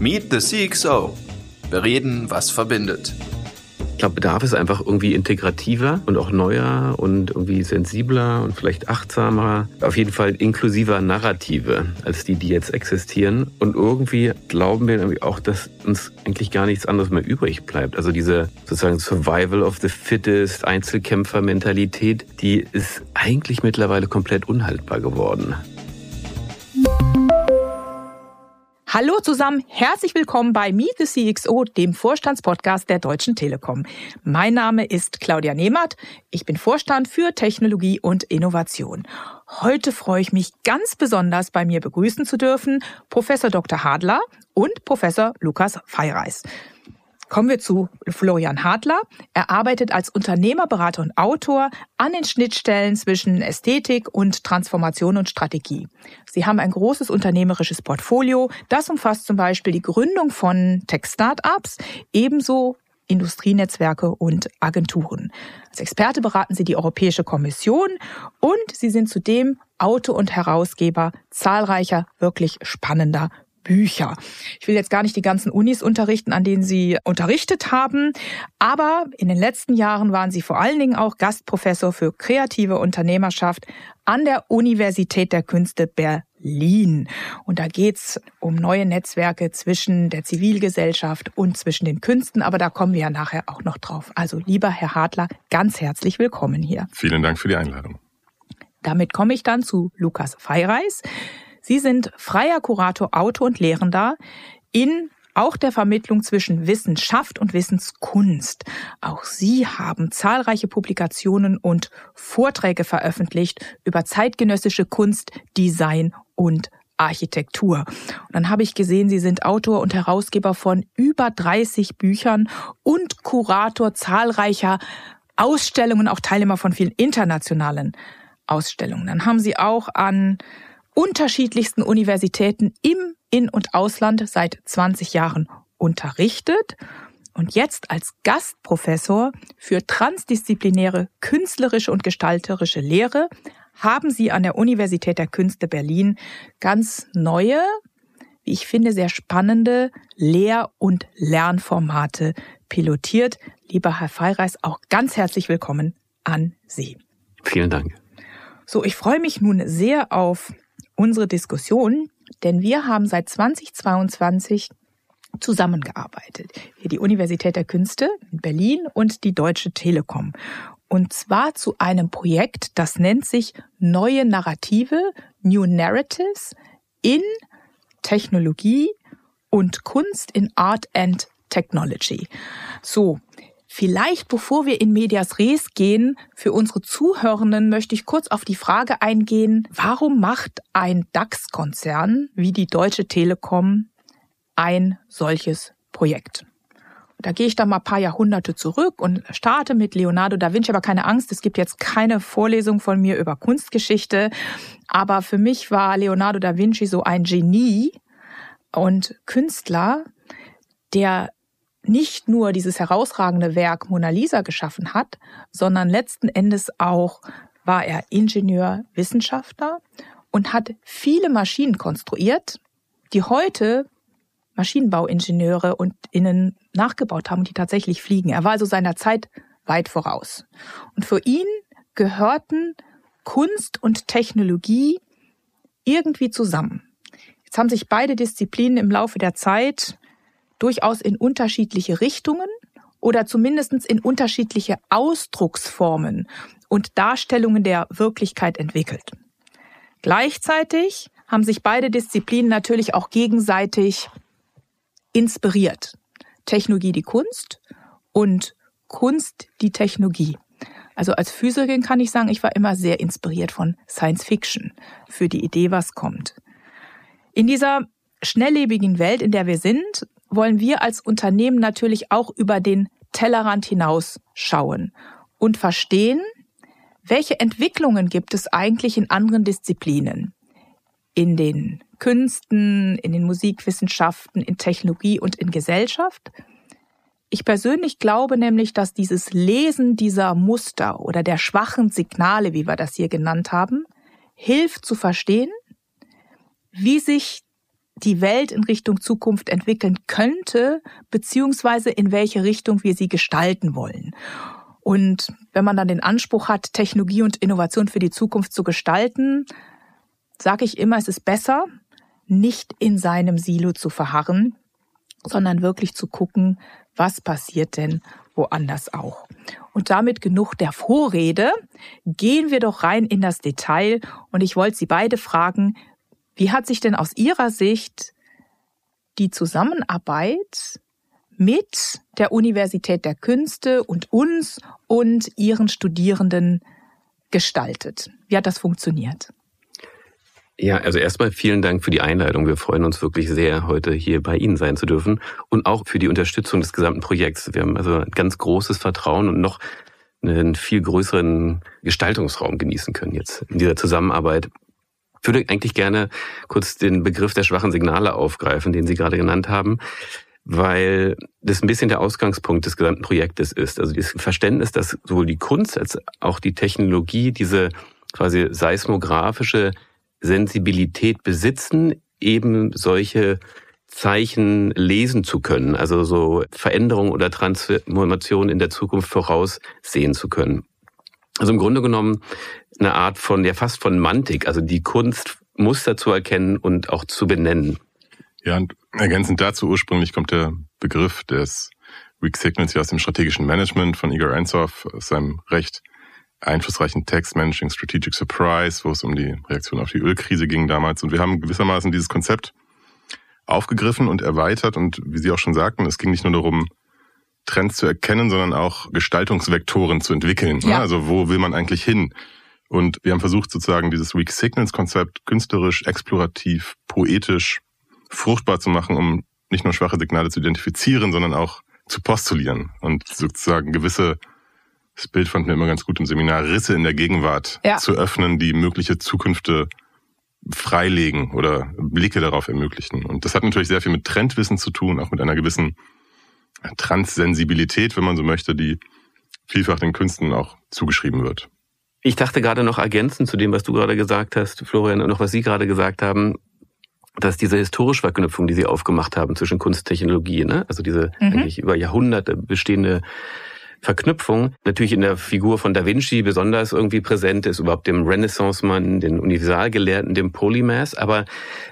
Meet the CXO. Wir reden, was verbindet. Ich glaube, Bedarf ist einfach irgendwie integrativer und auch neuer und irgendwie sensibler und vielleicht achtsamer. Auf jeden Fall inklusiver Narrative als die, die jetzt existieren. Und irgendwie glauben wir auch, dass uns eigentlich gar nichts anderes mehr übrig bleibt. Also diese sozusagen Survival of the Fittest, Einzelkämpfer-Mentalität, die ist eigentlich mittlerweile komplett unhaltbar geworden. Hallo zusammen, herzlich willkommen bei Meet the CXO, dem Vorstandspodcast der Deutschen Telekom. Mein Name ist Claudia Nehmert, ich bin Vorstand für Technologie und Innovation. Heute freue ich mich ganz besonders, bei mir begrüßen zu dürfen Professor Dr. Hadler und Professor Lukas Feireis. Kommen wir zu Florian Hartler. Er arbeitet als Unternehmerberater und Autor an den Schnittstellen zwischen Ästhetik und Transformation und Strategie. Sie haben ein großes unternehmerisches Portfolio. Das umfasst zum Beispiel die Gründung von Tech-Startups, ebenso Industrienetzwerke und Agenturen. Als Experte beraten Sie die Europäische Kommission und Sie sind zudem Autor und Herausgeber zahlreicher wirklich spannender Bücher. Ich will jetzt gar nicht die ganzen Unis unterrichten, an denen Sie unterrichtet haben, aber in den letzten Jahren waren Sie vor allen Dingen auch Gastprofessor für kreative Unternehmerschaft an der Universität der Künste Berlin. Und da geht's um neue Netzwerke zwischen der Zivilgesellschaft und zwischen den Künsten, aber da kommen wir ja nachher auch noch drauf. Also lieber Herr Hartler, ganz herzlich willkommen hier. Vielen Dank für die Einladung. Damit komme ich dann zu Lukas Feireis. Sie sind freier Kurator, Autor und Lehrender in auch der Vermittlung zwischen Wissenschaft und Wissenskunst. Auch Sie haben zahlreiche Publikationen und Vorträge veröffentlicht über zeitgenössische Kunst, Design und Architektur. Und dann habe ich gesehen, Sie sind Autor und Herausgeber von über 30 Büchern und Kurator zahlreicher Ausstellungen, auch Teilnehmer von vielen internationalen Ausstellungen. Dann haben Sie auch an unterschiedlichsten Universitäten im In- und Ausland seit 20 Jahren unterrichtet und jetzt als Gastprofessor für transdisziplinäre künstlerische und gestalterische Lehre haben Sie an der Universität der Künste Berlin ganz neue, wie ich finde, sehr spannende Lehr- und Lernformate pilotiert. Lieber Herr Feireis, auch ganz herzlich willkommen an Sie. Vielen Dank. So, ich freue mich nun sehr auf unsere Diskussion, denn wir haben seit 2022 zusammengearbeitet. Hier die Universität der Künste in Berlin und die Deutsche Telekom. Und zwar zu einem Projekt, das nennt sich Neue Narrative, New Narratives in Technologie und Kunst in Art and Technology. So, Vielleicht bevor wir in Medias Res gehen, für unsere Zuhörenden möchte ich kurz auf die Frage eingehen, warum macht ein DAX-Konzern wie die Deutsche Telekom ein solches Projekt? Da gehe ich da mal ein paar Jahrhunderte zurück und starte mit Leonardo da Vinci. Aber keine Angst, es gibt jetzt keine Vorlesung von mir über Kunstgeschichte. Aber für mich war Leonardo da Vinci so ein Genie und Künstler, der nicht nur dieses herausragende Werk Mona Lisa geschaffen hat, sondern letzten Endes auch war er Ingenieur, Wissenschaftler und hat viele Maschinen konstruiert, die heute Maschinenbauingenieure und innen nachgebaut haben und die tatsächlich fliegen. Er war also seiner Zeit weit voraus. Und für ihn gehörten Kunst und Technologie irgendwie zusammen. Jetzt haben sich beide Disziplinen im Laufe der Zeit durchaus in unterschiedliche Richtungen oder zumindest in unterschiedliche Ausdrucksformen und Darstellungen der Wirklichkeit entwickelt. Gleichzeitig haben sich beide Disziplinen natürlich auch gegenseitig inspiriert. Technologie die Kunst und Kunst die Technologie. Also als Physikerin kann ich sagen, ich war immer sehr inspiriert von Science Fiction für die Idee, was kommt. In dieser schnelllebigen Welt, in der wir sind, wollen wir als Unternehmen natürlich auch über den Tellerrand hinaus schauen und verstehen, welche Entwicklungen gibt es eigentlich in anderen Disziplinen? In den Künsten, in den Musikwissenschaften, in Technologie und in Gesellschaft? Ich persönlich glaube nämlich, dass dieses Lesen dieser Muster oder der schwachen Signale, wie wir das hier genannt haben, hilft zu verstehen, wie sich die Welt in Richtung Zukunft entwickeln könnte, beziehungsweise in welche Richtung wir sie gestalten wollen. Und wenn man dann den Anspruch hat, Technologie und Innovation für die Zukunft zu gestalten, sage ich immer, es ist besser, nicht in seinem Silo zu verharren, sondern wirklich zu gucken, was passiert denn woanders auch. Und damit genug der Vorrede. Gehen wir doch rein in das Detail. Und ich wollte Sie beide fragen, wie hat sich denn aus Ihrer Sicht die Zusammenarbeit mit der Universität der Künste und uns und Ihren Studierenden gestaltet? Wie hat das funktioniert? Ja, also erstmal vielen Dank für die Einladung. Wir freuen uns wirklich sehr, heute hier bei Ihnen sein zu dürfen und auch für die Unterstützung des gesamten Projekts. Wir haben also ein ganz großes Vertrauen und noch einen viel größeren Gestaltungsraum genießen können jetzt in dieser Zusammenarbeit. Ich würde eigentlich gerne kurz den Begriff der schwachen Signale aufgreifen, den Sie gerade genannt haben, weil das ein bisschen der Ausgangspunkt des gesamten Projektes ist. Also das Verständnis, dass sowohl die Kunst als auch die Technologie diese quasi seismografische Sensibilität besitzen, eben solche Zeichen lesen zu können, also so Veränderungen oder Transformationen in der Zukunft voraussehen zu können. Also im Grunde genommen eine Art von, ja fast von Mantik, also die Kunst Muster zu erkennen und auch zu benennen. Ja, und ergänzend dazu ursprünglich kommt der Begriff des Weak Signals ja aus dem strategischen Management von Igor Ansoff, aus seinem recht einflussreichen Text Managing Strategic Surprise, wo es um die Reaktion auf die Ölkrise ging damals. Und wir haben gewissermaßen dieses Konzept aufgegriffen und erweitert. Und wie Sie auch schon sagten, es ging nicht nur darum, Trends zu erkennen, sondern auch Gestaltungsvektoren zu entwickeln. Ja. Also wo will man eigentlich hin? Und wir haben versucht, sozusagen dieses Weak Signals Konzept künstlerisch, explorativ, poetisch, fruchtbar zu machen, um nicht nur schwache Signale zu identifizieren, sondern auch zu postulieren und sozusagen gewisse das Bild fand mir immer ganz gut im Seminar, Risse in der Gegenwart ja. zu öffnen, die mögliche Zukünfte freilegen oder Blicke darauf ermöglichen. Und das hat natürlich sehr viel mit Trendwissen zu tun, auch mit einer gewissen Transsensibilität, wenn man so möchte, die vielfach den Künsten auch zugeschrieben wird. Ich dachte gerade noch ergänzend zu dem, was du gerade gesagt hast, Florian, und noch was Sie gerade gesagt haben, dass diese historische Verknüpfung, die Sie aufgemacht haben zwischen Kunst und Technologie, ne? also diese mhm. eigentlich über Jahrhunderte bestehende Verknüpfung natürlich in der Figur von Da Vinci besonders irgendwie präsent ist, überhaupt dem Renaissance-Mann, den Universalgelehrten, dem Polymath, aber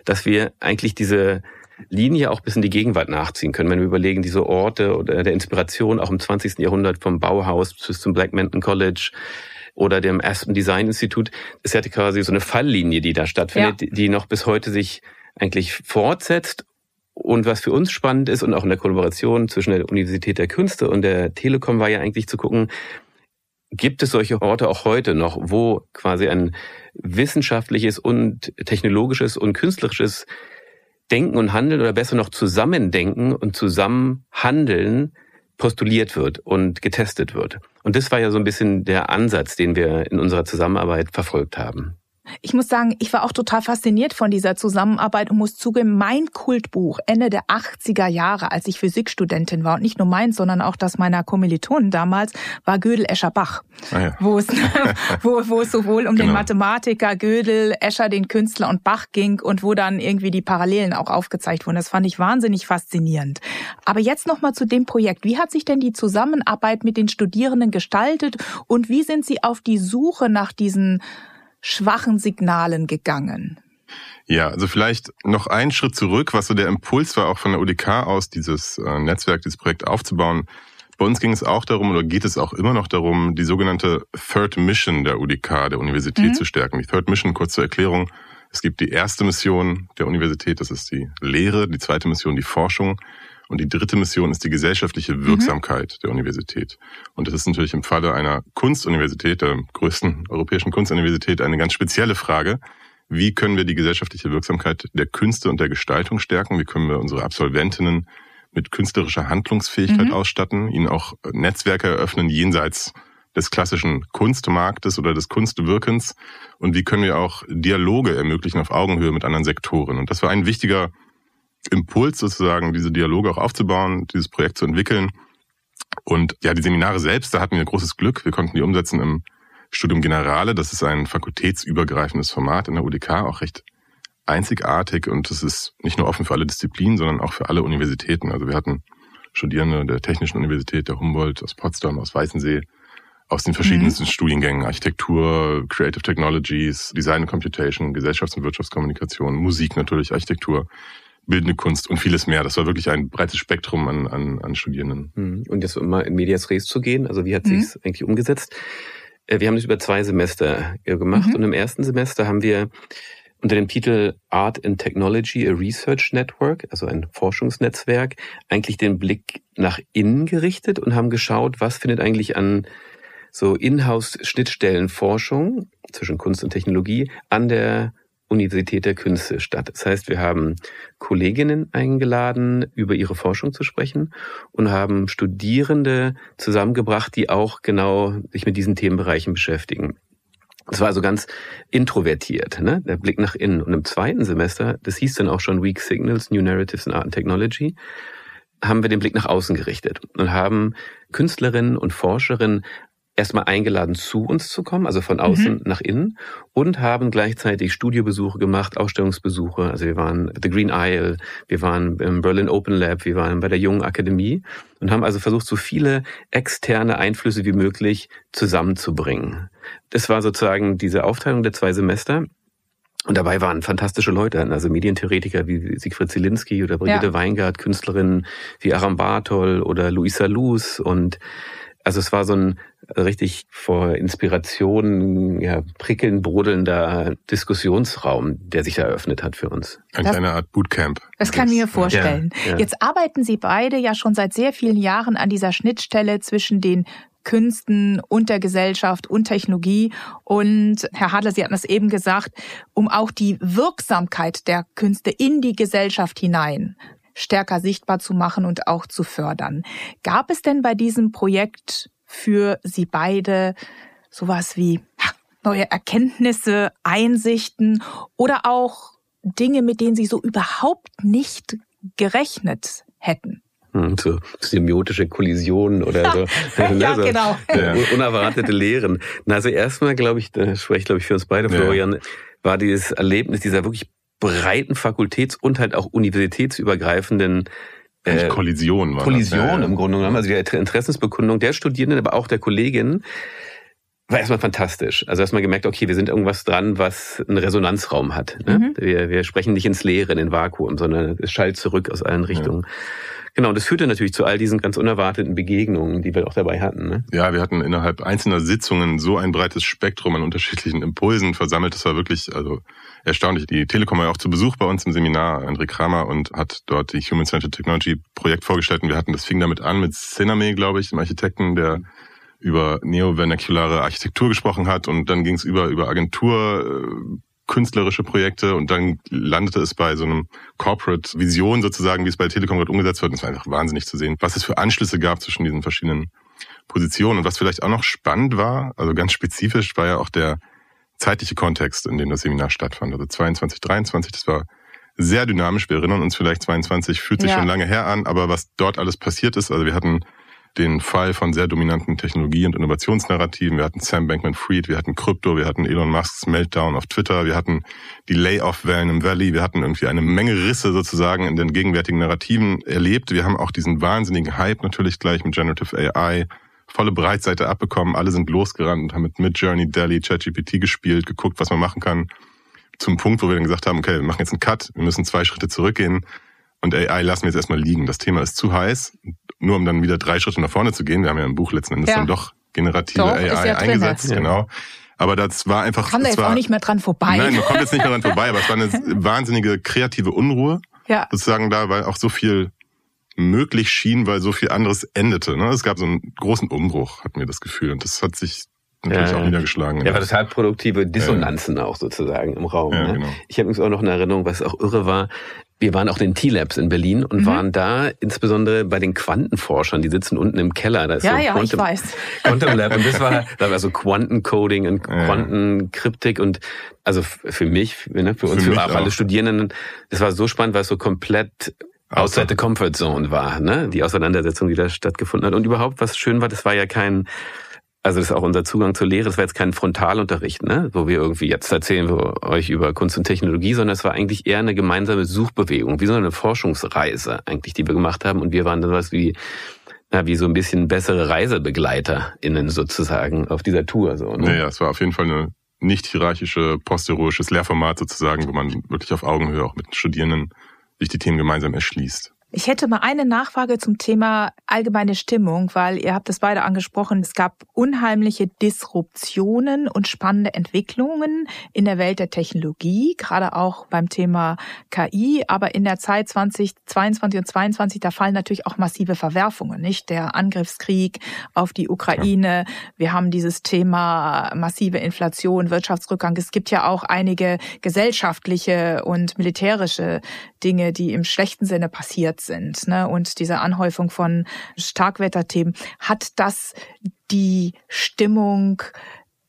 dass wir eigentlich diese Linie auch bis in die Gegenwart nachziehen können, wenn wir überlegen, diese Orte oder der Inspiration auch im 20. Jahrhundert vom Bauhaus bis zum Black Mountain College oder dem Aspen Design Institute, ist ja quasi so eine Falllinie, die da stattfindet, ja. die noch bis heute sich eigentlich fortsetzt und was für uns spannend ist und auch in der Kollaboration zwischen der Universität der Künste und der Telekom war ja eigentlich zu gucken, gibt es solche Orte auch heute noch, wo quasi ein wissenschaftliches und technologisches und künstlerisches Denken und Handeln oder besser noch Zusammendenken und Zusammenhandeln postuliert wird und getestet wird. Und das war ja so ein bisschen der Ansatz, den wir in unserer Zusammenarbeit verfolgt haben. Ich muss sagen, ich war auch total fasziniert von dieser Zusammenarbeit und muss zugeben, mein Kultbuch Ende der 80er Jahre, als ich Physikstudentin war und nicht nur meins, sondern auch das meiner Kommilitonen damals, war Gödel Escher Bach, ah ja. wo, es, wo, wo es sowohl um genau. den Mathematiker Gödel, Escher, den Künstler und Bach ging und wo dann irgendwie die Parallelen auch aufgezeigt wurden. Das fand ich wahnsinnig faszinierend. Aber jetzt nochmal zu dem Projekt. Wie hat sich denn die Zusammenarbeit mit den Studierenden gestaltet und wie sind Sie auf die Suche nach diesen schwachen Signalen gegangen? Ja, also vielleicht noch einen Schritt zurück, was so der Impuls war, auch von der UDK aus, dieses äh, Netzwerk, dieses Projekt aufzubauen. Bei uns ging es auch darum, oder geht es auch immer noch darum, die sogenannte Third Mission der UDK, der Universität, mhm. zu stärken. Die Third Mission, kurz zur Erklärung. Es gibt die erste Mission der Universität, das ist die Lehre, die zweite Mission die Forschung und die dritte Mission ist die gesellschaftliche mhm. Wirksamkeit mhm. der Universität. Und das ist natürlich im Falle einer Kunstuniversität, der größten europäischen Kunstuniversität, eine ganz spezielle Frage. Wie können wir die gesellschaftliche Wirksamkeit der Künste und der Gestaltung stärken? Wie können wir unsere Absolventinnen mit künstlerischer Handlungsfähigkeit mhm. ausstatten, ihnen auch Netzwerke eröffnen jenseits des klassischen Kunstmarktes oder des Kunstwirkens? Und wie können wir auch Dialoge ermöglichen auf Augenhöhe mit anderen Sektoren? Und das war ein wichtiger Impuls sozusagen, diese Dialoge auch aufzubauen, dieses Projekt zu entwickeln. Und ja, die Seminare selbst, da hatten wir großes Glück. Wir konnten die umsetzen im Studium Generale. Das ist ein fakultätsübergreifendes Format in der UDK, auch recht einzigartig und es ist nicht nur offen für alle Disziplinen, sondern auch für alle Universitäten. Also wir hatten Studierende der Technischen Universität, der Humboldt, aus Potsdam, aus Weißensee, aus den verschiedensten mhm. Studiengängen, Architektur, Creative Technologies, Design and Computation, Gesellschafts- und Wirtschaftskommunikation, Musik natürlich, Architektur, bildende Kunst und vieles mehr. Das war wirklich ein breites Spektrum an, an, an Studierenden. Mhm. Und jetzt um mal in Medias Res zu gehen, also wie hat mhm. sich eigentlich umgesetzt? Äh, wir haben das über zwei Semester äh, gemacht mhm. und im ersten Semester haben wir unter dem Titel Art and Technology, a Research Network, also ein Forschungsnetzwerk, eigentlich den Blick nach innen gerichtet und haben geschaut, was findet eigentlich an so Inhouse-Schnittstellenforschung zwischen Kunst und Technologie an der Universität der Künste statt. Das heißt, wir haben Kolleginnen eingeladen, über ihre Forschung zu sprechen und haben Studierende zusammengebracht, die auch genau sich mit diesen Themenbereichen beschäftigen. Das war also ganz introvertiert, ne? der Blick nach innen. Und im zweiten Semester, das hieß dann auch schon Weak Signals, New Narratives in Art and Technology, haben wir den Blick nach außen gerichtet und haben Künstlerinnen und Forscherinnen erstmal eingeladen, zu uns zu kommen, also von außen mhm. nach innen und haben gleichzeitig Studiobesuche gemacht, Ausstellungsbesuche. Also wir waren The Green Isle, wir waren im Berlin Open Lab, wir waren bei der Jungen Akademie und haben also versucht, so viele externe Einflüsse wie möglich zusammenzubringen. Das war sozusagen diese Aufteilung der zwei Semester. Und dabei waren fantastische Leute, also Medientheoretiker wie Siegfried Zielinski oder Brigitte ja. Weingart, Künstlerinnen wie Aram Bartol oder Luisa Luz und also es war so ein richtig vor Inspiration ja, prickeln, brodelnder Diskussionsraum, der sich eröffnet hat für uns. Ein das, kleiner Art Bootcamp. Das kann ich mir vorstellen. Ja, ja. Jetzt arbeiten Sie beide ja schon seit sehr vielen Jahren an dieser Schnittstelle zwischen den Künsten und der Gesellschaft und Technologie. Und Herr Hadler, Sie hatten es eben gesagt, um auch die Wirksamkeit der Künste in die Gesellschaft hinein stärker sichtbar zu machen und auch zu fördern. Gab es denn bei diesem Projekt für Sie beide sowas wie neue Erkenntnisse, Einsichten oder auch Dinge, mit denen Sie so überhaupt nicht gerechnet hätten? Hm, so semiotische Kollisionen oder so. ja, also, genau. Unerwartete Lehren. Also erstmal, glaube ich, da spreche ich, glaube ich, für uns beide, Florian, ja. war dieses Erlebnis dieser wirklich breiten Fakultäts- und halt auch universitätsübergreifenden äh, Kollision war Kollision das, im Grunde genommen, also die Interessensbekundung der Studierenden, aber auch der Kolleginnen, war erstmal fantastisch. Also erstmal gemerkt, okay, wir sind irgendwas dran, was einen Resonanzraum hat. Ne? Mhm. Wir, wir sprechen nicht ins Leere, in den Vakuum, sondern es schallt zurück aus allen Richtungen. Ja. Genau, das führte natürlich zu all diesen ganz unerwarteten Begegnungen, die wir auch dabei hatten. Ne? Ja, wir hatten innerhalb einzelner Sitzungen so ein breites Spektrum an unterschiedlichen Impulsen versammelt. Das war wirklich also erstaunlich. Die Telekom war ja auch zu Besuch bei uns im Seminar, André Kramer, und hat dort die Human Centered Technology Projekt vorgestellt. Und wir hatten, das fing damit an mit Ciname, glaube ich, dem Architekten, der über neovernaculare Architektur gesprochen hat und dann ging es über über Agentur äh, künstlerische Projekte und dann landete es bei so einem Corporate Vision sozusagen, wie es bei Telekom gerade umgesetzt wird. Und es war einfach wahnsinnig zu sehen, was es für Anschlüsse gab zwischen diesen verschiedenen Positionen. Und was vielleicht auch noch spannend war, also ganz spezifisch, war ja auch der zeitliche Kontext, in dem das Seminar stattfand. Also 22, 23, das war sehr dynamisch. Wir erinnern uns vielleicht 22, fühlt sich ja. schon lange her an, aber was dort alles passiert ist, also wir hatten den Fall von sehr dominanten Technologie- und Innovationsnarrativen. Wir hatten Sam Bankman-Fried, wir hatten Krypto, wir hatten Elon Musks Meltdown auf Twitter, wir hatten die Layoff-Wellen im Valley, wir hatten irgendwie eine Menge Risse sozusagen in den gegenwärtigen Narrativen erlebt. Wir haben auch diesen wahnsinnigen Hype natürlich gleich mit Generative AI volle Breitseite abbekommen. Alle sind losgerannt und haben mit Midjourney, Delhi, ChatGPT gespielt, geguckt, was man machen kann. Zum Punkt, wo wir dann gesagt haben, okay, wir machen jetzt einen Cut, wir müssen zwei Schritte zurückgehen und AI lassen wir jetzt erstmal liegen. Das Thema ist zu heiß nur um dann wieder drei Schritte nach vorne zu gehen. Wir haben ja im Buch letzten Endes ja. dann doch generative doch, AI ja eingesetzt, drin, genau. Aber das war einfach. Kam da jetzt war, auch nicht mehr dran vorbei. Nein, man kommt jetzt nicht mehr dran vorbei, aber es war eine wahnsinnige kreative Unruhe. Ja. Sozusagen da, weil auch so viel möglich schien, weil so viel anderes endete. Ne? Es gab so einen großen Umbruch, hatten wir das Gefühl. Und das hat sich natürlich ja, auch niedergeschlagen. Ja, war total produktive Dissonanzen ja. auch sozusagen im Raum. Ja, ne? genau. Ich habe übrigens auch noch eine Erinnerung, was auch irre war. Wir waren auch in den T-Labs in Berlin und mhm. waren da insbesondere bei den Quantenforschern, die sitzen unten im Keller. Da ist ja, so ja, Quantum, ich weiß. Quantum Lab und das war, da war so Quantencoding und Quantenkryptik und also für mich, ne, für uns, für, für auch alle Studierenden, das war so spannend, weil es so komplett outside the comfort zone war, ne? Die Auseinandersetzung, die da stattgefunden hat. Und überhaupt, was schön war, das war ja kein Also das ist auch unser Zugang zur Lehre. Das war jetzt kein Frontalunterricht, ne? wo wir irgendwie jetzt erzählen wir euch über Kunst und Technologie, sondern es war eigentlich eher eine gemeinsame Suchbewegung, wie so eine Forschungsreise eigentlich, die wir gemacht haben. Und wir waren dann was wie na, wie so ein bisschen bessere ReisebegleiterInnen sozusagen auf dieser Tour. So, ne? Naja, es war auf jeden Fall eine nicht hierarchische, postheroisches Lehrformat sozusagen, wo man wirklich auf Augenhöhe auch mit den Studierenden sich die Themen gemeinsam erschließt. Ich hätte mal eine Nachfrage zum Thema allgemeine Stimmung, weil ihr habt es beide angesprochen. Es gab unheimliche Disruptionen und spannende Entwicklungen in der Welt der Technologie, gerade auch beim Thema KI. Aber in der Zeit 2022 und 2022, da fallen natürlich auch massive Verwerfungen, nicht? Der Angriffskrieg auf die Ukraine. Wir haben dieses Thema massive Inflation, Wirtschaftsrückgang. Es gibt ja auch einige gesellschaftliche und militärische Dinge, die im schlechten Sinne passiert sind. Ne? Und diese Anhäufung von Starkwetterthemen, hat das die Stimmung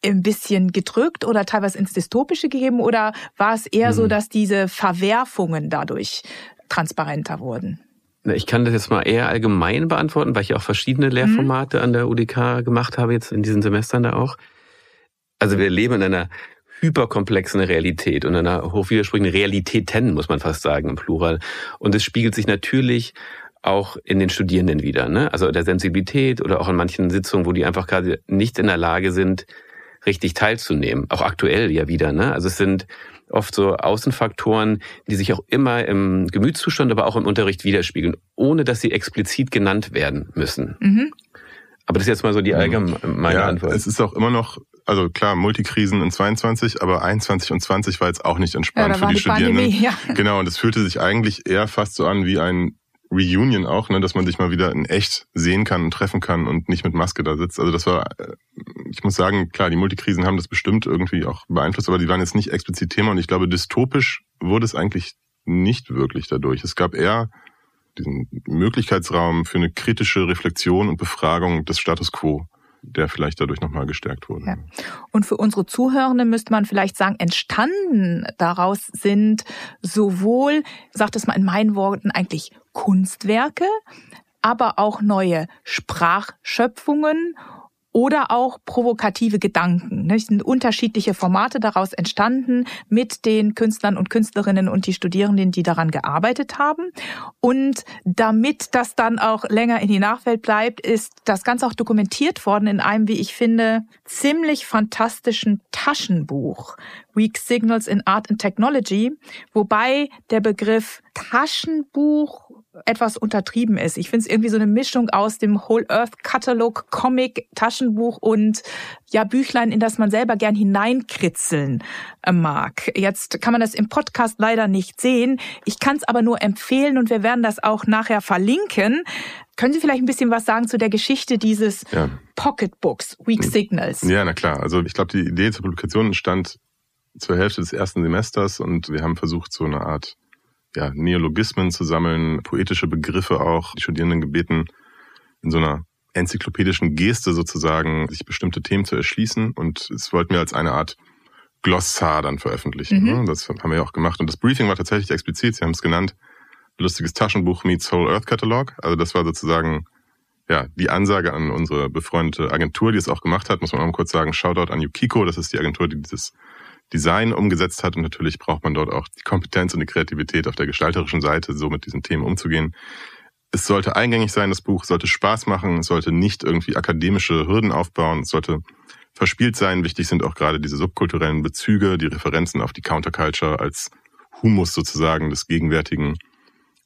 ein bisschen gedrückt oder teilweise ins Dystopische gegeben oder war es eher mhm. so, dass diese Verwerfungen dadurch transparenter wurden? Ich kann das jetzt mal eher allgemein beantworten, weil ich auch verschiedene Lehrformate mhm. an der UDK gemacht habe, jetzt in diesen Semestern da auch. Also wir leben in einer hyperkomplexen Realität und einer hochwidersprüchlichen Realitäten, muss man fast sagen, im Plural. Und es spiegelt sich natürlich auch in den Studierenden wieder, ne? also der Sensibilität oder auch in manchen Sitzungen, wo die einfach gerade nicht in der Lage sind, richtig teilzunehmen. Auch aktuell ja wieder. Ne? Also es sind oft so Außenfaktoren, die sich auch immer im Gemütszustand, aber auch im Unterricht widerspiegeln, ohne dass sie explizit genannt werden müssen. Mhm. Aber das ist jetzt mal so die allgemeine ja, Antwort. Es ist auch immer noch also klar, Multikrisen in 22, aber 21 und 20 war jetzt auch nicht entspannt ja, für die, die Studierenden. Pandemie, ja. Genau, und es fühlte sich eigentlich eher fast so an wie ein Reunion auch, ne, dass man sich mal wieder in echt sehen kann und treffen kann und nicht mit Maske da sitzt. Also das war, äh, ich muss sagen, klar, die Multikrisen haben das bestimmt irgendwie auch beeinflusst, aber die waren jetzt nicht explizit Thema und ich glaube, dystopisch wurde es eigentlich nicht wirklich dadurch. Es gab eher diesen Möglichkeitsraum für eine kritische Reflexion und Befragung des Status quo der vielleicht dadurch nochmal gestärkt wurde. Ja. Und für unsere Zuhörenden müsste man vielleicht sagen, entstanden daraus sind sowohl, sagt es mal in meinen Worten, eigentlich Kunstwerke, aber auch neue Sprachschöpfungen oder auch provokative Gedanken. Es sind unterschiedliche Formate daraus entstanden mit den Künstlern und Künstlerinnen und die Studierenden, die daran gearbeitet haben. Und damit das dann auch länger in die Nachwelt bleibt, ist das Ganze auch dokumentiert worden in einem, wie ich finde, ziemlich fantastischen Taschenbuch. Weak Signals in Art and Technology, wobei der Begriff Taschenbuch etwas untertrieben ist. Ich finde es irgendwie so eine Mischung aus dem Whole Earth Katalog, Comic, Taschenbuch und ja Büchlein, in das man selber gern hineinkritzeln äh, mag. Jetzt kann man das im Podcast leider nicht sehen. Ich kann es aber nur empfehlen und wir werden das auch nachher verlinken. Können Sie vielleicht ein bisschen was sagen zu der Geschichte dieses ja. Pocketbooks, Weak Signals? Ja, na klar. Also ich glaube, die Idee zur Publikation entstand zur Hälfte des ersten Semesters und wir haben versucht, so eine Art ja, Neologismen zu sammeln, poetische Begriffe auch, die Studierenden gebeten, in so einer enzyklopädischen Geste sozusagen sich bestimmte Themen zu erschließen. Und es wollten wir als eine Art Glossar dann veröffentlichen. Mhm. Das haben wir ja auch gemacht. Und das Briefing war tatsächlich explizit, Sie haben es genannt, lustiges Taschenbuch meets Whole Earth Catalog. Also das war sozusagen ja, die Ansage an unsere befreundete Agentur, die es auch gemacht hat, muss man auch mal kurz sagen, Shoutout an Yukiko, das ist die Agentur, die dieses Design umgesetzt hat. Und natürlich braucht man dort auch die Kompetenz und die Kreativität auf der gestalterischen Seite, so mit diesen Themen umzugehen. Es sollte eingängig sein, das Buch sollte Spaß machen, es sollte nicht irgendwie akademische Hürden aufbauen, es sollte verspielt sein. Wichtig sind auch gerade diese subkulturellen Bezüge, die Referenzen auf die Counterculture als Humus sozusagen des gegenwärtigen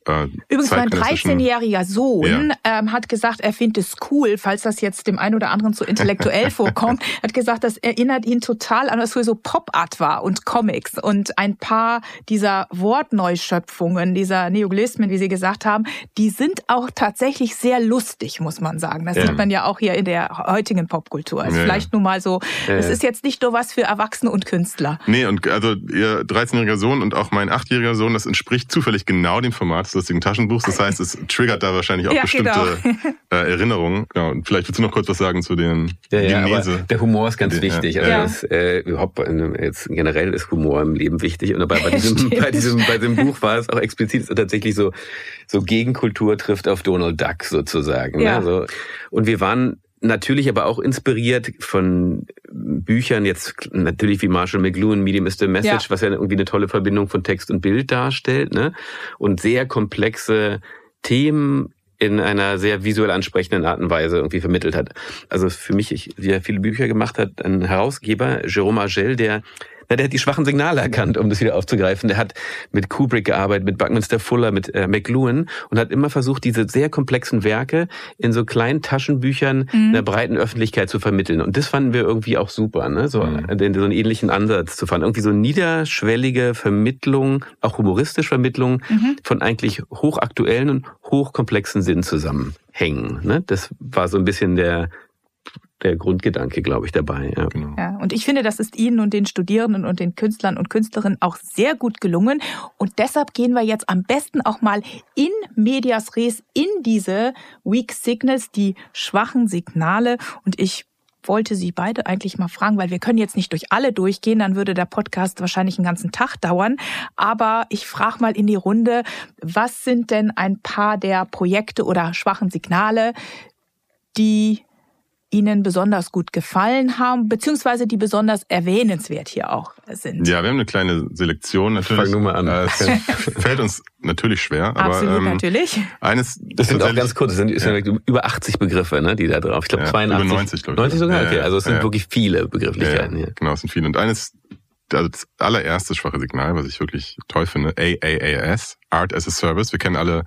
äh, Übrigens, mein 13-jähriger Sohn ja. ähm, hat gesagt, er findet es cool, falls das jetzt dem einen oder anderen zu intellektuell vorkommt, hat gesagt, das erinnert ihn total an, was früher so Pop-Art war und Comics. Und ein paar dieser Wortneuschöpfungen, dieser Neoglismen, wie Sie gesagt haben, die sind auch tatsächlich sehr lustig, muss man sagen. Das ja. sieht man ja auch hier in der heutigen Popkultur. Also ja, vielleicht nur mal so, es ist jetzt nicht nur was für Erwachsene und Künstler. Nee, und also Ihr 13-jähriger Sohn und auch mein 8-jähriger Sohn, das entspricht zufällig genau dem Format lustigen Taschenbuchs. Das heißt, es triggert da wahrscheinlich auch ja, bestimmte genau. äh, Erinnerungen. Genau. Und vielleicht willst du noch kurz was sagen zu den ja, ja, Genese. Der Humor ist ganz wichtig. Ja. Also das, äh, überhaupt jetzt generell ist Humor im Leben wichtig. Und bei, bei, diesem, bei diesem bei diesem Buch war es auch explizit so tatsächlich so so Gegenkultur trifft auf Donald Duck sozusagen. Ne? Ja. Ne? So. Und wir waren natürlich aber auch inspiriert von Büchern, jetzt natürlich wie Marshall McLuhan, Medium is the Message, ja. was ja irgendwie eine tolle Verbindung von Text und Bild darstellt, ne? Und sehr komplexe Themen in einer sehr visuell ansprechenden Art und Weise irgendwie vermittelt hat. Also für mich, ich, der viele Bücher gemacht hat, ein Herausgeber, Jerome Agel, der na, der hat die schwachen Signale erkannt, um das wieder aufzugreifen. Der hat mit Kubrick gearbeitet, mit Buckminster Fuller, mit äh, McLuhan und hat immer versucht, diese sehr komplexen Werke in so kleinen Taschenbüchern mhm. einer breiten Öffentlichkeit zu vermitteln. Und das fanden wir irgendwie auch super, ne? so, mhm. den, so einen ähnlichen Ansatz zu fahren. Irgendwie so niederschwellige Vermittlung, auch humoristisch Vermittlung mhm. von eigentlich hochaktuellen und hochkomplexen Sinn zusammenhängen. Ne? Das war so ein bisschen der der Grundgedanke, glaube ich, dabei. Ja. Genau. ja, und ich finde, das ist Ihnen und den Studierenden und den Künstlern und Künstlerinnen auch sehr gut gelungen. Und deshalb gehen wir jetzt am besten auch mal in Medias Res in diese Weak Signals, die schwachen Signale. Und ich wollte Sie beide eigentlich mal fragen, weil wir können jetzt nicht durch alle durchgehen, dann würde der Podcast wahrscheinlich einen ganzen Tag dauern. Aber ich frage mal in die Runde, was sind denn ein paar der Projekte oder schwachen Signale, die Ihnen besonders gut gefallen haben, beziehungsweise die besonders erwähnenswert hier auch sind? Ja, wir haben eine kleine Selektion natürlich. Fang nur mal an. Äh, es fällt uns natürlich schwer. Absolut, aber, ähm, natürlich. Eines, das sind auch ganz kurz, es sind, ja. über 80 Begriffe, ne, die da drauf. Ich glaube ja, 82. Über 90, glaube ich. 90 sogar? Okay, also es sind wirklich viele Begrifflichkeiten hier. Genau, es sind viele. Und eines, also das allererste schwache Signal, was ich wirklich toll finde, AAAS, Art as a Service. Wir kennen alle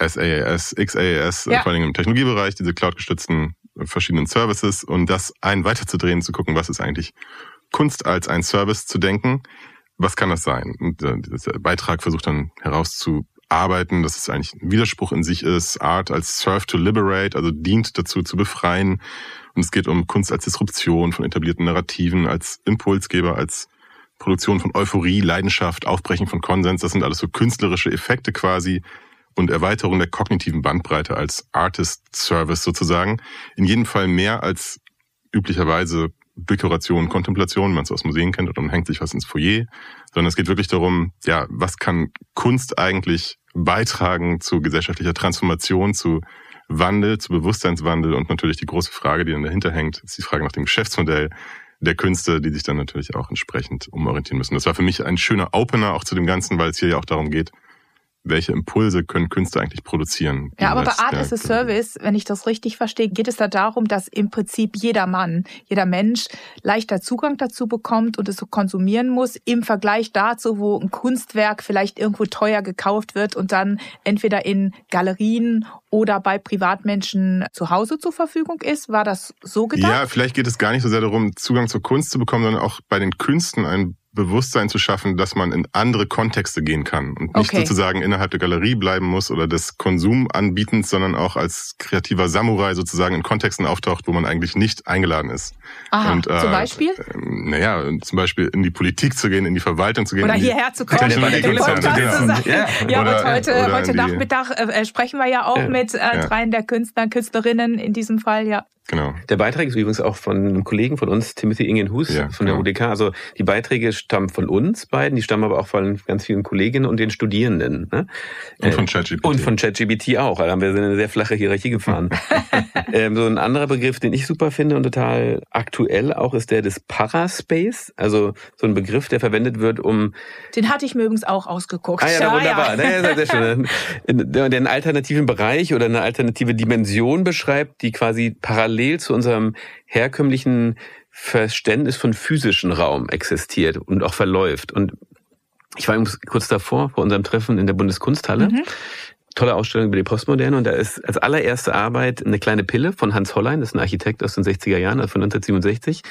SaaS, XaaS, ja. vor allem im Technologiebereich, diese cloud-gestützten verschiedenen Services und das ein weiterzudrehen, zu gucken, was ist eigentlich Kunst als ein Service zu denken. Was kann das sein? Und äh, dieser Beitrag versucht dann herauszuarbeiten, dass es eigentlich ein Widerspruch in sich ist. Art als Serve to Liberate, also dient dazu zu befreien. Und es geht um Kunst als Disruption von etablierten Narrativen, als Impulsgeber, als Produktion von Euphorie, Leidenschaft, Aufbrechen von Konsens. Das sind alles so künstlerische Effekte quasi, und Erweiterung der kognitiven Bandbreite als Artist Service sozusagen. In jedem Fall mehr als üblicherweise Dekoration, Kontemplation, wenn man es aus Museen kennt oder man hängt sich was ins Foyer, sondern es geht wirklich darum, ja, was kann Kunst eigentlich beitragen zu gesellschaftlicher Transformation, zu Wandel, zu Bewusstseinswandel und natürlich die große Frage, die dann dahinter hängt, ist die Frage nach dem Geschäftsmodell der Künste, die sich dann natürlich auch entsprechend umorientieren müssen. Das war für mich ein schöner Opener auch zu dem Ganzen, weil es hier ja auch darum geht, welche Impulse können Künstler eigentlich produzieren? Ja, aber bei Art as a Service, wenn ich das richtig verstehe, geht es da darum, dass im Prinzip jeder Mann, jeder Mensch leichter Zugang dazu bekommt und es so konsumieren muss, im Vergleich dazu, wo ein Kunstwerk vielleicht irgendwo teuer gekauft wird und dann entweder in Galerien oder bei Privatmenschen zu Hause zur Verfügung ist. War das so gedacht? Ja, vielleicht geht es gar nicht so sehr darum, Zugang zur Kunst zu bekommen, sondern auch bei den Künsten ein Bewusstsein zu schaffen, dass man in andere Kontexte gehen kann und nicht okay. sozusagen innerhalb der Galerie bleiben muss oder des Konsumanbietens, sondern auch als kreativer Samurai sozusagen in Kontexten auftaucht, wo man eigentlich nicht eingeladen ist. Aha, und, äh, zum Beispiel? Äh, naja, zum Beispiel in die Politik zu gehen, in die Verwaltung zu gehen. Oder hierher zu kommen. Genau. Ja, ja und heute, heute Nachmittag äh, sprechen wir ja auch mit äh, dreien der Künstler, Künstlerinnen in diesem Fall, ja. Genau. Der Beitrag ist übrigens auch von einem Kollegen von uns, Timothy Ingenhus ja, von der genau. UDK. Also die Beiträge stammen von uns beiden, die stammen aber auch von ganz vielen Kolleginnen und den Studierenden. Ne? Und von ChatGPT. Und von ChatGPT auch. Da haben wir eine sehr flache Hierarchie gefahren. ähm, so ein anderer Begriff, den ich super finde und total aktuell auch, ist der des Paraspace. Also so ein Begriff, der verwendet wird, um... Den hatte ich mir übrigens auch ausgeguckt. Ah ja, ja wunderbar. Ja. Ja, sehr schön. Der einen alternativen Bereich oder eine alternative Dimension beschreibt, die quasi parallel parallel zu unserem herkömmlichen Verständnis von physischen Raum existiert und auch verläuft. Und ich war kurz davor, vor unserem Treffen in der Bundeskunsthalle. Mhm. Tolle Ausstellung über die Postmoderne und da ist als allererste Arbeit eine kleine Pille von Hans Hollein, das ist ein Architekt aus den 60er Jahren, also von 1967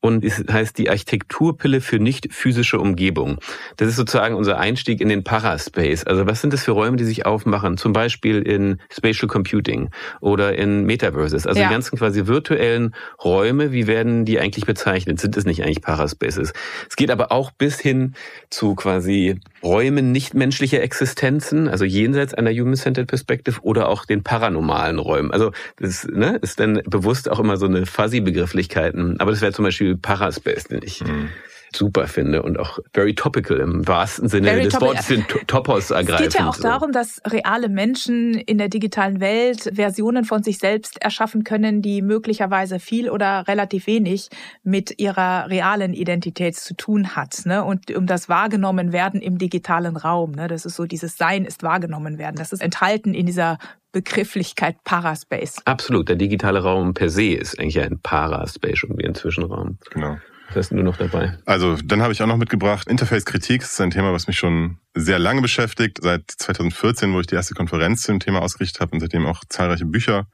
und es heißt die Architekturpille für nicht physische Umgebung. Das ist sozusagen unser Einstieg in den Paraspace. Also was sind das für Räume, die sich aufmachen? Zum Beispiel in Spatial Computing oder in Metaverses. Also ja. die ganzen quasi virtuellen Räume, wie werden die eigentlich bezeichnet? Sind es nicht eigentlich Paraspaces? Es geht aber auch bis hin zu quasi Räumen nichtmenschlicher Existenzen, also jenseits einer Human-Centered Perspective oder auch den paranormalen Räumen. Also das ne, ist dann bewusst auch immer so eine Fuzzy-Begrifflichkeiten. Aber das wäre zum Beispiel Paraspace, den ich mhm. super finde und auch very topical im wahrsten Sinne very des Wortes, den Topos ergreifen. Es geht ja auch so. darum, dass reale Menschen in der digitalen Welt Versionen von sich selbst erschaffen können, die möglicherweise viel oder relativ wenig mit ihrer realen Identität zu tun hat. Ne? Und um das wahrgenommen werden im digitalen Raum. Ne? Das ist so dieses Sein ist wahrgenommen werden. Das ist enthalten in dieser Begrifflichkeit Paraspace. Absolut. Der digitale Raum per se ist eigentlich ein Paraspace, irgendwie ein Zwischenraum. Genau. Was hast du noch dabei? Also, dann habe ich auch noch mitgebracht, Interface-Kritik ist ein Thema, was mich schon sehr lange beschäftigt. Seit 2014, wo ich die erste Konferenz zu dem Thema ausgerichtet habe und seitdem auch zahlreiche Bücher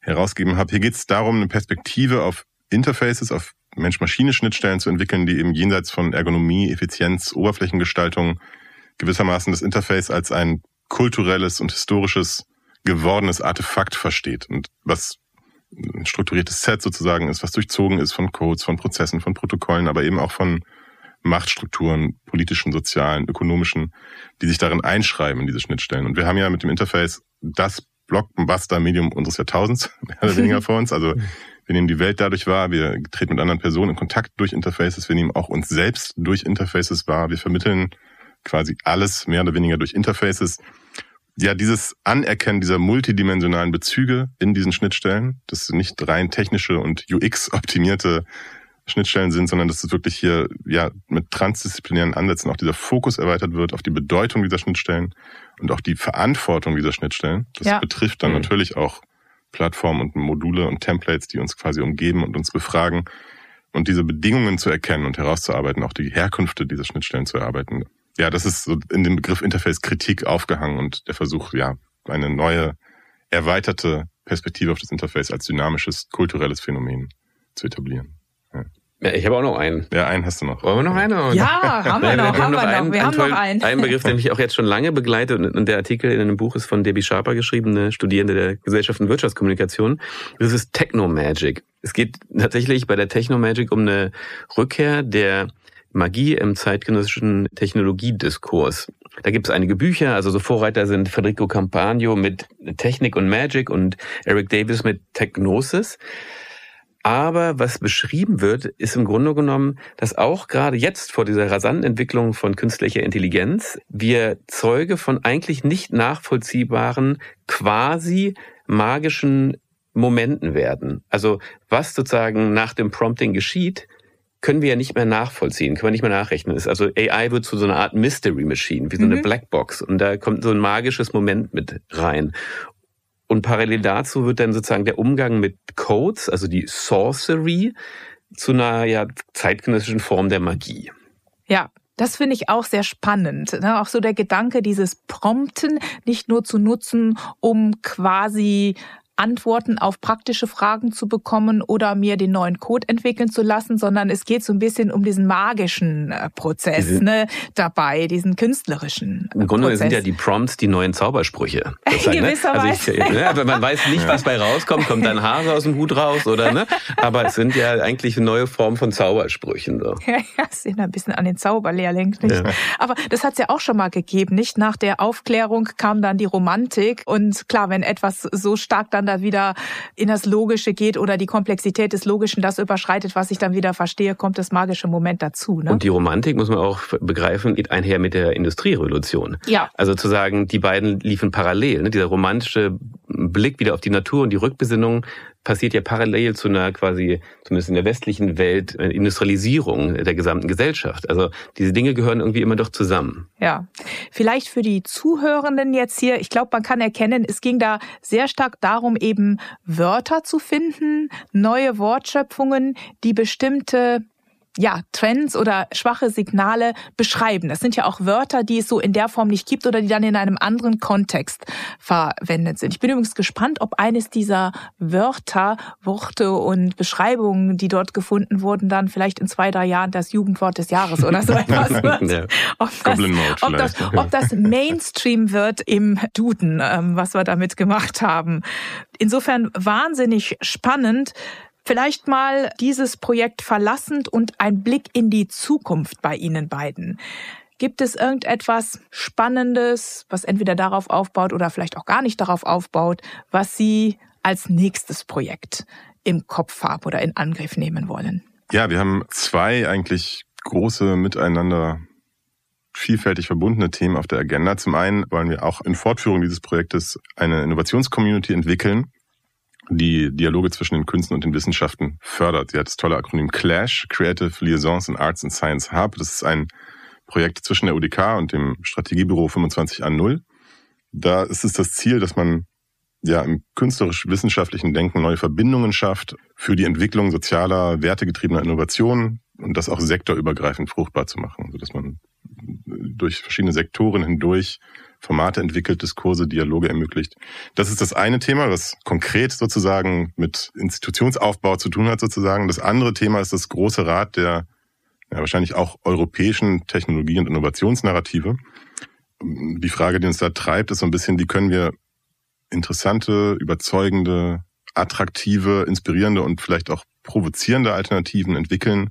herausgegeben habe. Hier geht es darum, eine Perspektive auf Interfaces, auf Mensch-Maschine-Schnittstellen zu entwickeln, die eben jenseits von Ergonomie, Effizienz, Oberflächengestaltung gewissermaßen das Interface als ein kulturelles und historisches gewordenes Artefakt versteht und was ein strukturiertes Set sozusagen ist, was durchzogen ist von Codes, von Prozessen, von Protokollen, aber eben auch von Machtstrukturen, politischen, sozialen, ökonomischen, die sich darin einschreiben in diese Schnittstellen. Und wir haben ja mit dem Interface das Blockbuster-Medium unseres Jahrtausends, mehr oder weniger vor uns. Also wir nehmen die Welt dadurch wahr, wir treten mit anderen Personen in Kontakt durch Interfaces, wir nehmen auch uns selbst durch Interfaces wahr, wir vermitteln quasi alles mehr oder weniger durch Interfaces ja, dieses Anerkennen dieser multidimensionalen Bezüge in diesen Schnittstellen, das nicht rein technische und UX-optimierte Schnittstellen sind, sondern dass es wirklich hier ja mit transdisziplinären Ansätzen auch dieser Fokus erweitert wird auf die Bedeutung dieser Schnittstellen und auch die Verantwortung dieser Schnittstellen. Das ja. betrifft dann mhm. natürlich auch Plattformen und Module und Templates, die uns quasi umgeben und uns befragen. Und diese Bedingungen zu erkennen und herauszuarbeiten, auch die Herkünfte dieser Schnittstellen zu erarbeiten, ja, das ist so in dem Begriff Interface-Kritik aufgehangen und der Versuch, ja, eine neue, erweiterte Perspektive auf das Interface als dynamisches, kulturelles Phänomen zu etablieren. Ja. Ja, ich habe auch noch einen. Ja, einen hast du noch. Wollen wir noch einen? Ja, haben wir noch, haben wir noch. Einen, wir haben noch einen. Einen Begriff, der mich auch jetzt schon lange begleitet und der Artikel in einem Buch ist von Debbie Sharper geschrieben, eine Studierende der Gesellschaft und Wirtschaftskommunikation. Das ist Technomagic. Es geht tatsächlich bei der Technomagic um eine Rückkehr der Magie im zeitgenössischen Technologiediskurs. Da gibt es einige Bücher, also so Vorreiter sind Federico Campagno mit Technik und Magic und Eric Davis mit Technosis. Aber was beschrieben wird, ist im Grunde genommen, dass auch gerade jetzt vor dieser rasanten Entwicklung von künstlicher Intelligenz wir Zeuge von eigentlich nicht nachvollziehbaren, quasi magischen Momenten werden. Also was sozusagen nach dem Prompting geschieht, können wir ja nicht mehr nachvollziehen, können wir nicht mehr nachrechnen. Also AI wird zu so einer Art Mystery Machine, wie so eine mhm. Blackbox. Und da kommt so ein magisches Moment mit rein. Und parallel dazu wird dann sozusagen der Umgang mit Codes, also die Sorcery, zu einer ja, zeitgenössischen Form der Magie. Ja, das finde ich auch sehr spannend. Ne? Auch so der Gedanke, dieses Prompten nicht nur zu nutzen, um quasi Antworten auf praktische Fragen zu bekommen oder mir den neuen Code entwickeln zu lassen, sondern es geht so ein bisschen um diesen magischen äh, Prozess mhm. ne, dabei, diesen künstlerischen. Im Grunde Prozess. sind ja die Prompts die neuen Zaubersprüche. In ne? gewisser ne? also ich, ne? Also man weiß nicht, was bei rauskommt, kommt ein Hase aus dem Hut raus oder ne? Aber es sind ja eigentlich eine neue Form von Zaubersprüchen. So. Ja, ja, sind ein bisschen an den Zauberlehrling. Nicht? Ja. Aber das hat es ja auch schon mal gegeben, nicht? Nach der Aufklärung kam dann die Romantik und klar, wenn etwas so stark dann da wieder in das Logische geht oder die Komplexität des Logischen das überschreitet, was ich dann wieder verstehe, kommt das magische Moment dazu. Ne? Und die Romantik, muss man auch begreifen, geht einher mit der Industrierevolution. Ja. Also zu sagen, die beiden liefen parallel. Ne? Dieser romantische Blick wieder auf die Natur und die Rückbesinnung passiert ja parallel zu einer quasi, zumindest in der westlichen Welt, Industrialisierung der gesamten Gesellschaft. Also diese Dinge gehören irgendwie immer doch zusammen. Ja, vielleicht für die Zuhörenden jetzt hier, ich glaube, man kann erkennen, es ging da sehr stark darum, eben Wörter zu finden, neue Wortschöpfungen, die bestimmte ja, Trends oder schwache Signale beschreiben. Das sind ja auch Wörter, die es so in der Form nicht gibt oder die dann in einem anderen Kontext verwendet sind. Ich bin übrigens gespannt, ob eines dieser Wörter, Worte und Beschreibungen, die dort gefunden wurden, dann vielleicht in zwei, drei Jahren das Jugendwort des Jahres oder so etwas wird. ja. ob, das, ob, das, ob das Mainstream wird im Duden, ähm, was wir damit gemacht haben. Insofern wahnsinnig spannend. Vielleicht mal dieses Projekt verlassend und ein Blick in die Zukunft bei Ihnen beiden. Gibt es irgendetwas Spannendes, was entweder darauf aufbaut oder vielleicht auch gar nicht darauf aufbaut, was Sie als nächstes Projekt im Kopf haben oder in Angriff nehmen wollen? Ja, wir haben zwei eigentlich große miteinander vielfältig verbundene Themen auf der Agenda. Zum einen wollen wir auch in Fortführung dieses Projektes eine Innovationscommunity entwickeln, die Dialoge zwischen den Künsten und den Wissenschaften fördert. Sie hat das tolle Akronym CLASH, Creative Liaisons in Arts and Science Hub. Das ist ein Projekt zwischen der UDK und dem Strategiebüro 25 an 0. Da ist es das Ziel, dass man ja im künstlerisch-wissenschaftlichen Denken neue Verbindungen schafft für die Entwicklung sozialer, wertegetriebener Innovationen und das auch sektorübergreifend fruchtbar zu machen, sodass man durch verschiedene Sektoren hindurch Formate entwickelt, Diskurse, Dialoge ermöglicht. Das ist das eine Thema, was konkret sozusagen mit Institutionsaufbau zu tun hat sozusagen. Das andere Thema ist das große Rad der ja, wahrscheinlich auch europäischen Technologie- und Innovationsnarrative. Die Frage, die uns da treibt, ist so ein bisschen, wie können wir interessante, überzeugende, attraktive, inspirierende und vielleicht auch provozierende Alternativen entwickeln,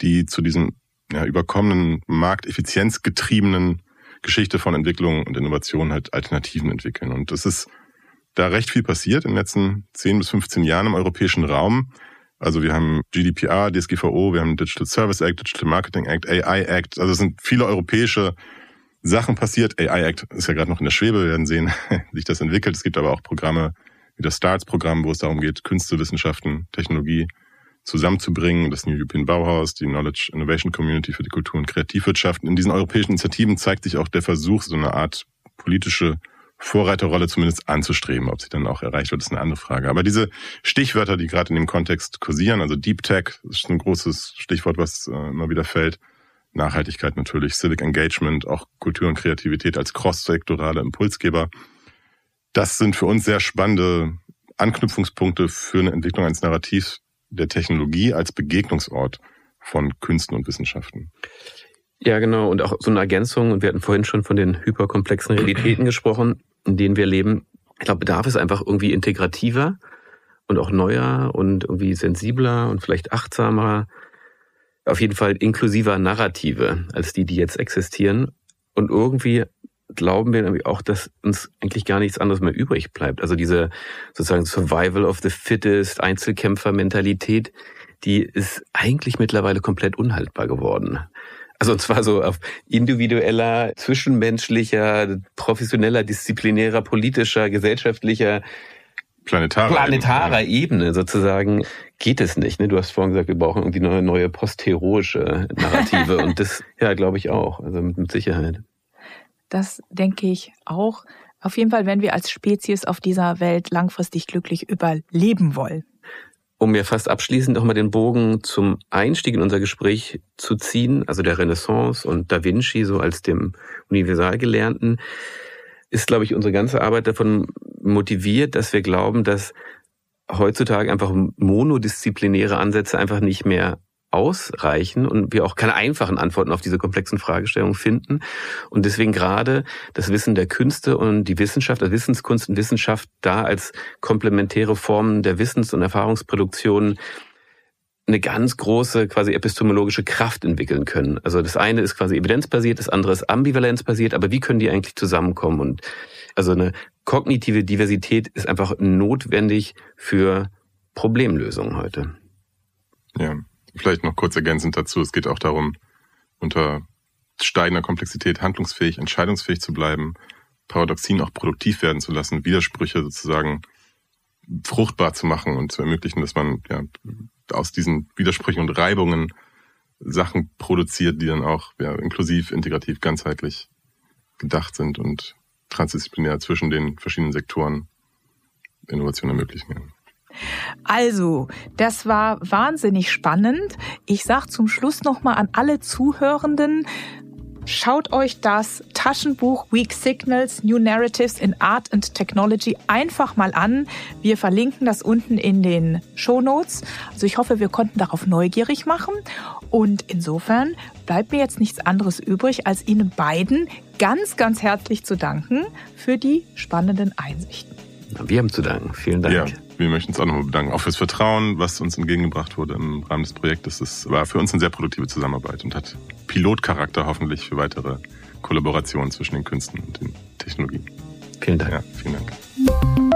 die zu diesem ja, überkommenen, markteffizienzgetriebenen Geschichte von Entwicklung und Innovation halt Alternativen entwickeln. Und das ist da recht viel passiert in den letzten 10 bis 15 Jahren im europäischen Raum. Also wir haben GDPR, DSGVO, wir haben Digital Service Act, Digital Marketing Act, AI Act. Also es sind viele europäische Sachen passiert. AI Act ist ja gerade noch in der Schwebe, wir werden sehen, wie sich das entwickelt. Es gibt aber auch Programme wie das STARTS-Programm, wo es darum geht, Künste, Wissenschaften, Technologie zusammenzubringen. Das New European Bauhaus, die Knowledge Innovation Community für die Kultur- und Kreativwirtschaft. In diesen europäischen Initiativen zeigt sich auch der Versuch, so eine Art politische Vorreiterrolle zumindest anzustreben. Ob sie dann auch erreicht wird, ist eine andere Frage. Aber diese Stichwörter, die gerade in dem Kontext kursieren, also Deep Tech, ist ein großes Stichwort, was äh, immer wieder fällt. Nachhaltigkeit natürlich, Civic Engagement, auch Kultur und Kreativität als cross-sektorale Impulsgeber. Das sind für uns sehr spannende Anknüpfungspunkte für eine Entwicklung eines Narrativs der Technologie als Begegnungsort von Künsten und Wissenschaften. Ja, genau. Und auch so eine Ergänzung. Und wir hatten vorhin schon von den hyperkomplexen Realitäten gesprochen in denen wir leben. Ich glaube, Bedarf ist einfach irgendwie integrativer und auch neuer und irgendwie sensibler und vielleicht achtsamer. Auf jeden Fall inklusiver Narrative als die, die jetzt existieren. Und irgendwie glauben wir nämlich auch, dass uns eigentlich gar nichts anderes mehr übrig bleibt. Also diese sozusagen Survival of the Fittest, Einzelkämpfer-Mentalität, die ist eigentlich mittlerweile komplett unhaltbar geworden. Also und zwar so auf individueller, zwischenmenschlicher, professioneller, disziplinärer, politischer, gesellschaftlicher, planetarer, planetarer Ebene, Ebene sozusagen geht es nicht. Ne? Du hast vorhin gesagt, wir brauchen irgendwie eine neue postheroische Narrative und das, ja, glaube ich auch, also mit Sicherheit. Das denke ich auch. Auf jeden Fall, wenn wir als Spezies auf dieser Welt langfristig glücklich überleben wollen um mir fast abschließend nochmal den Bogen zum Einstieg in unser Gespräch zu ziehen, also der Renaissance und Da Vinci so als dem Universalgelernten, ist, glaube ich, unsere ganze Arbeit davon motiviert, dass wir glauben, dass heutzutage einfach monodisziplinäre Ansätze einfach nicht mehr ausreichen und wir auch keine einfachen Antworten auf diese komplexen Fragestellungen finden. Und deswegen gerade das Wissen der Künste und die Wissenschaft, also Wissenskunst und Wissenschaft da als komplementäre Formen der Wissens- und Erfahrungsproduktion eine ganz große quasi epistemologische Kraft entwickeln können. Also das eine ist quasi evidenzbasiert, das andere ist ambivalenzbasiert, aber wie können die eigentlich zusammenkommen? Und also eine kognitive Diversität ist einfach notwendig für Problemlösungen heute. Ja, Vielleicht noch kurz ergänzend dazu, es geht auch darum, unter steigender Komplexität handlungsfähig, entscheidungsfähig zu bleiben, Paradoxien auch produktiv werden zu lassen, Widersprüche sozusagen fruchtbar zu machen und zu ermöglichen, dass man ja, aus diesen Widersprüchen und Reibungen Sachen produziert, die dann auch ja, inklusiv, integrativ, ganzheitlich gedacht sind und transdisziplinär zwischen den verschiedenen Sektoren Innovation ermöglichen. Also, das war wahnsinnig spannend. Ich sag zum Schluss nochmal an alle Zuhörenden, Schaut euch das Taschenbuch Weak Signals, New Narratives in Art and Technology einfach mal an. Wir verlinken das unten in den Show Notes. Also ich hoffe, wir konnten darauf neugierig machen. Und insofern bleibt mir jetzt nichts anderes übrig, als Ihnen beiden ganz, ganz herzlich zu danken für die spannenden Einsichten. Wir haben zu danken. Vielen Dank. Ja wir möchten uns auch nochmal bedanken, auch fürs Vertrauen, was uns entgegengebracht wurde im Rahmen des Projektes. Es war für uns eine sehr produktive Zusammenarbeit und hat Pilotcharakter hoffentlich für weitere Kollaborationen zwischen den Künsten und den Technologien. Vielen Dank. Ja, vielen Dank.